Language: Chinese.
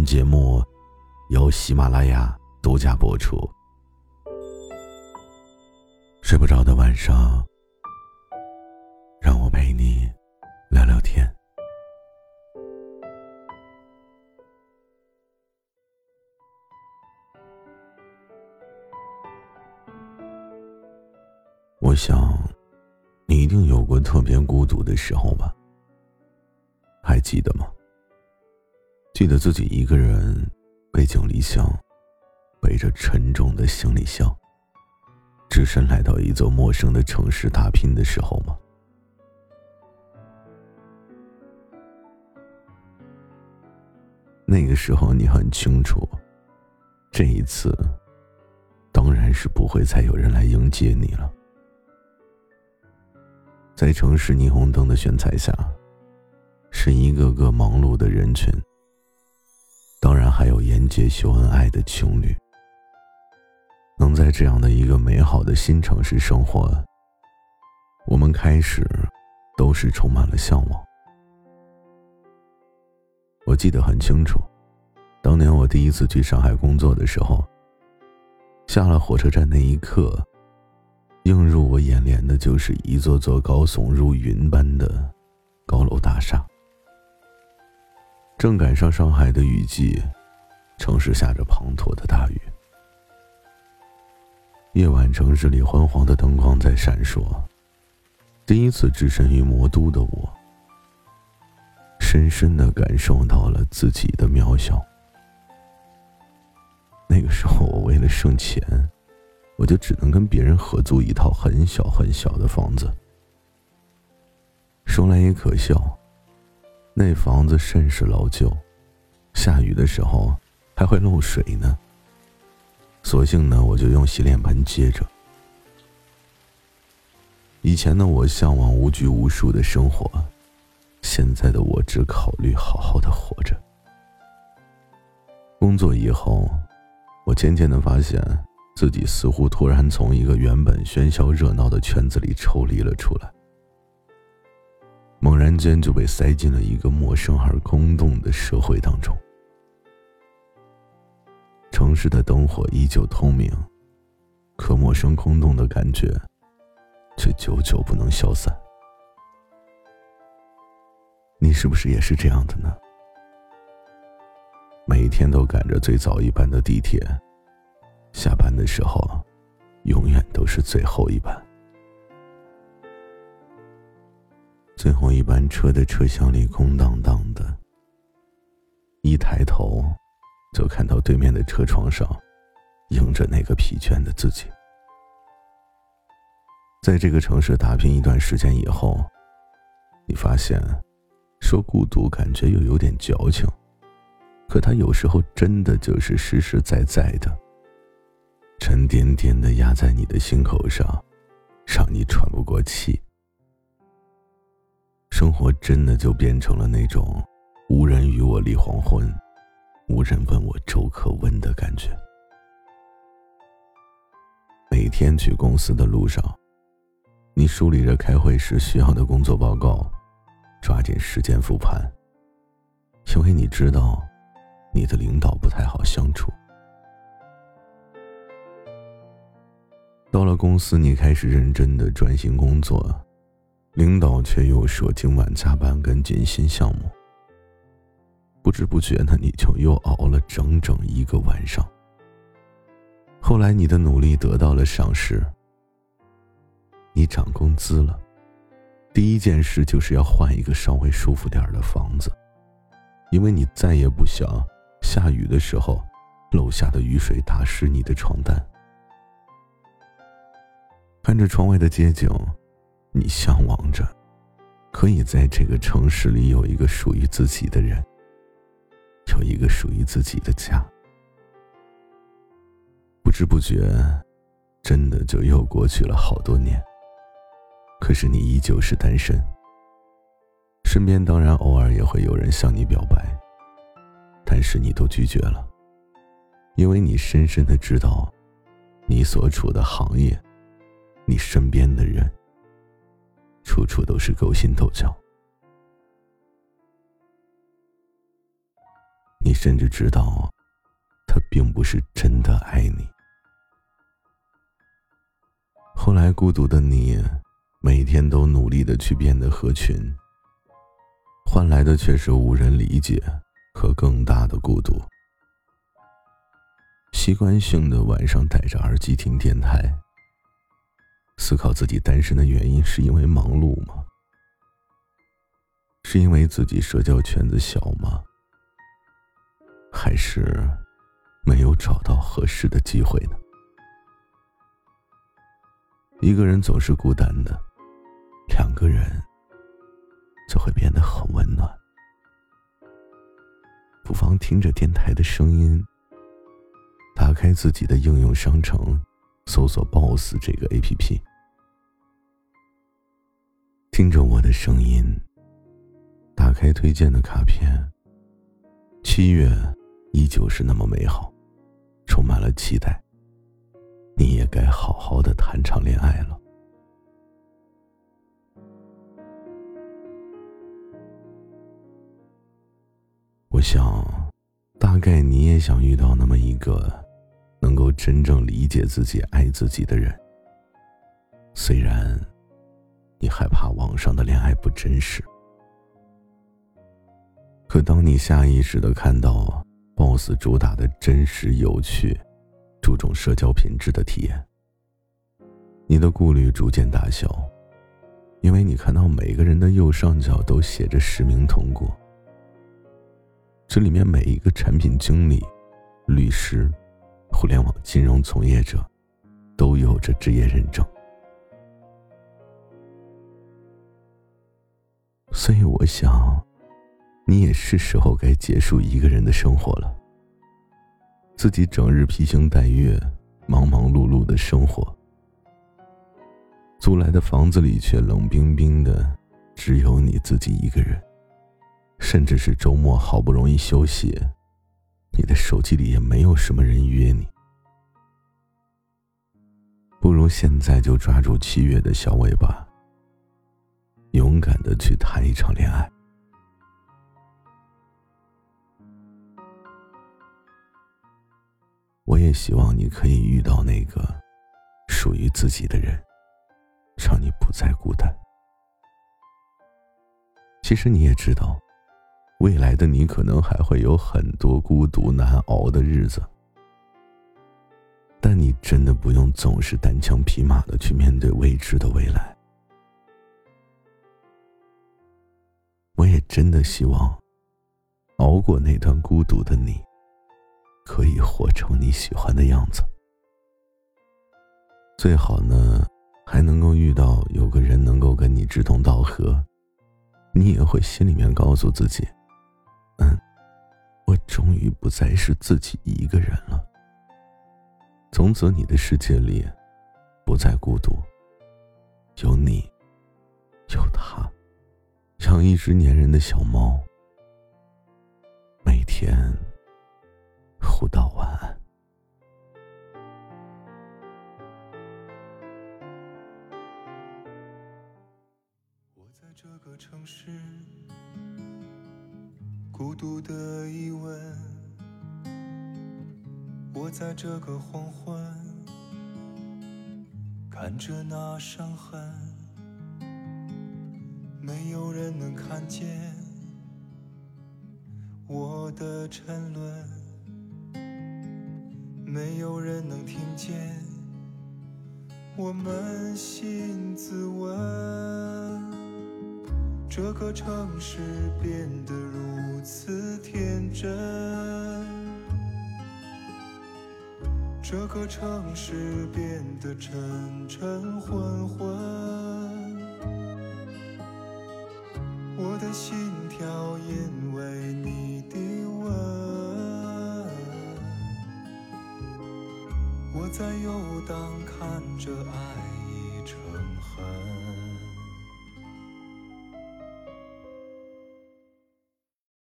本节目由喜马拉雅独家播出。睡不着的晚上，让我陪你聊聊天。我想，你一定有过特别孤独的时候吧？还记得吗？记得自己一个人背井离乡，背着沉重的行李箱，只身来到一座陌生的城市打拼的时候吗？那个时候你很清楚，这一次当然是不会再有人来迎接你了。在城市霓虹灯的炫彩下，是一个个忙碌的人群。当然，还有沿街秀恩爱的情侣。能在这样的一个美好的新城市生活，我们开始都是充满了向往。我记得很清楚，当年我第一次去上海工作的时候，下了火车站那一刻，映入我眼帘的就是一座座高耸入云般的高楼大厦。正赶上上海的雨季，城市下着滂沱的大雨。夜晚，城市里昏黄的灯光在闪烁。第一次置身于魔都的我，深深的感受到了自己的渺小。那个时候，我为了省钱，我就只能跟别人合租一套很小很小的房子。说来也可笑。那房子甚是老旧，下雨的时候还会漏水呢。索性呢，我就用洗脸盆接着。以前的我向往无拘无束的生活，现在的我只考虑好好的活着。工作以后，我渐渐的发现自己似乎突然从一个原本喧嚣热闹的圈子里抽离了出来。猛然间就被塞进了一个陌生而空洞的社会当中。城市的灯火依旧通明，可陌生空洞的感觉却久久不能消散。你是不是也是这样的呢？每天都赶着最早一班的地铁，下班的时候，永远都是最后一班。最后一班车的车厢里空荡荡的，一抬头，就看到对面的车窗上，映着那个疲倦的自己。在这个城市打拼一段时间以后，你发现，说孤独感觉又有点矫情，可它有时候真的就是实实在在的，沉甸甸的压在你的心口上，让你喘不过气。生活真的就变成了那种无人与我立黄昏，无人问我粥可温的感觉。每天去公司的路上，你梳理着开会时需要的工作报告，抓紧时间复盘。因为你知道，你的领导不太好相处。到了公司，你开始认真的专心工作。领导却又说今晚加班跟进新项目，不知不觉的你就又熬了整整一个晚上。后来你的努力得到了赏识，你涨工资了，第一件事就是要换一个稍微舒服点的房子，因为你再也不想下雨的时候，楼下的雨水打湿你的床单。看着窗外的街景。你向往着，可以在这个城市里有一个属于自己的人，有一个属于自己的家。不知不觉，真的就又过去了好多年。可是你依旧是单身，身边当然偶尔也会有人向你表白，但是你都拒绝了，因为你深深的知道，你所处的行业，你身边的人，处处都是勾心斗角。你甚至知道，他并不是真的爱你。后来，孤独的你，每天都努力的去变得合群，换来的却是无人理解和更大的孤独。习惯性的晚上戴着耳机听电台，思考自己单身的原因，是因为忙碌吗？是因为自己社交圈子小吗？还是没有找到合适的机会呢？一个人总是孤单的，两个人就会变得很温暖。不妨听着电台的声音，打开自己的应用商城，搜索 “boss” 这个 APP，听着我的声音，打开推荐的卡片。七月依旧是那么美好，充满了期待。你也该好好的谈场恋爱了。我想，大概你也想遇到那么一个能够真正理解自己、爱自己的人。虽然你害怕网上的恋爱不真实，可当你下意识的看到 BOSS 主打的真实、有趣。注重社交品质的体验，你的顾虑逐渐打消，因为你看到每个人的右上角都写着实名通过，这里面每一个产品经理、律师、互联网金融从业者，都有着职业认证。所以我想，你也是时候该结束一个人的生活了。自己整日披星戴月、忙忙碌碌的生活，租来的房子里却冷冰冰的，只有你自己一个人。甚至是周末好不容易休息，你的手机里也没有什么人约你。不如现在就抓住七月的小尾巴，勇敢的去谈一场恋爱。我也希望你可以遇到那个属于自己的人，让你不再孤单。其实你也知道，未来的你可能还会有很多孤独难熬的日子，但你真的不用总是单枪匹马的去面对未知的未来。真的希望，熬过那段孤独的你。可以活成你喜欢的样子，最好呢，还能够遇到有个人能够跟你志同道合，你也会心里面告诉自己，嗯，我终于不再是自己一个人了。从此你的世界里，不再孤独，有你，有他，像一只粘人的小猫，每天。互道晚安。我在这个城市，孤独的疑问。我在这个黄昏，看着那伤痕，没有人能看见我的沉沦。没有人能听见我扪心自问，这个城市变得如此天真，这个城市变得沉沉昏昏，心跳因为你的吻。我在游荡看着爱已成恨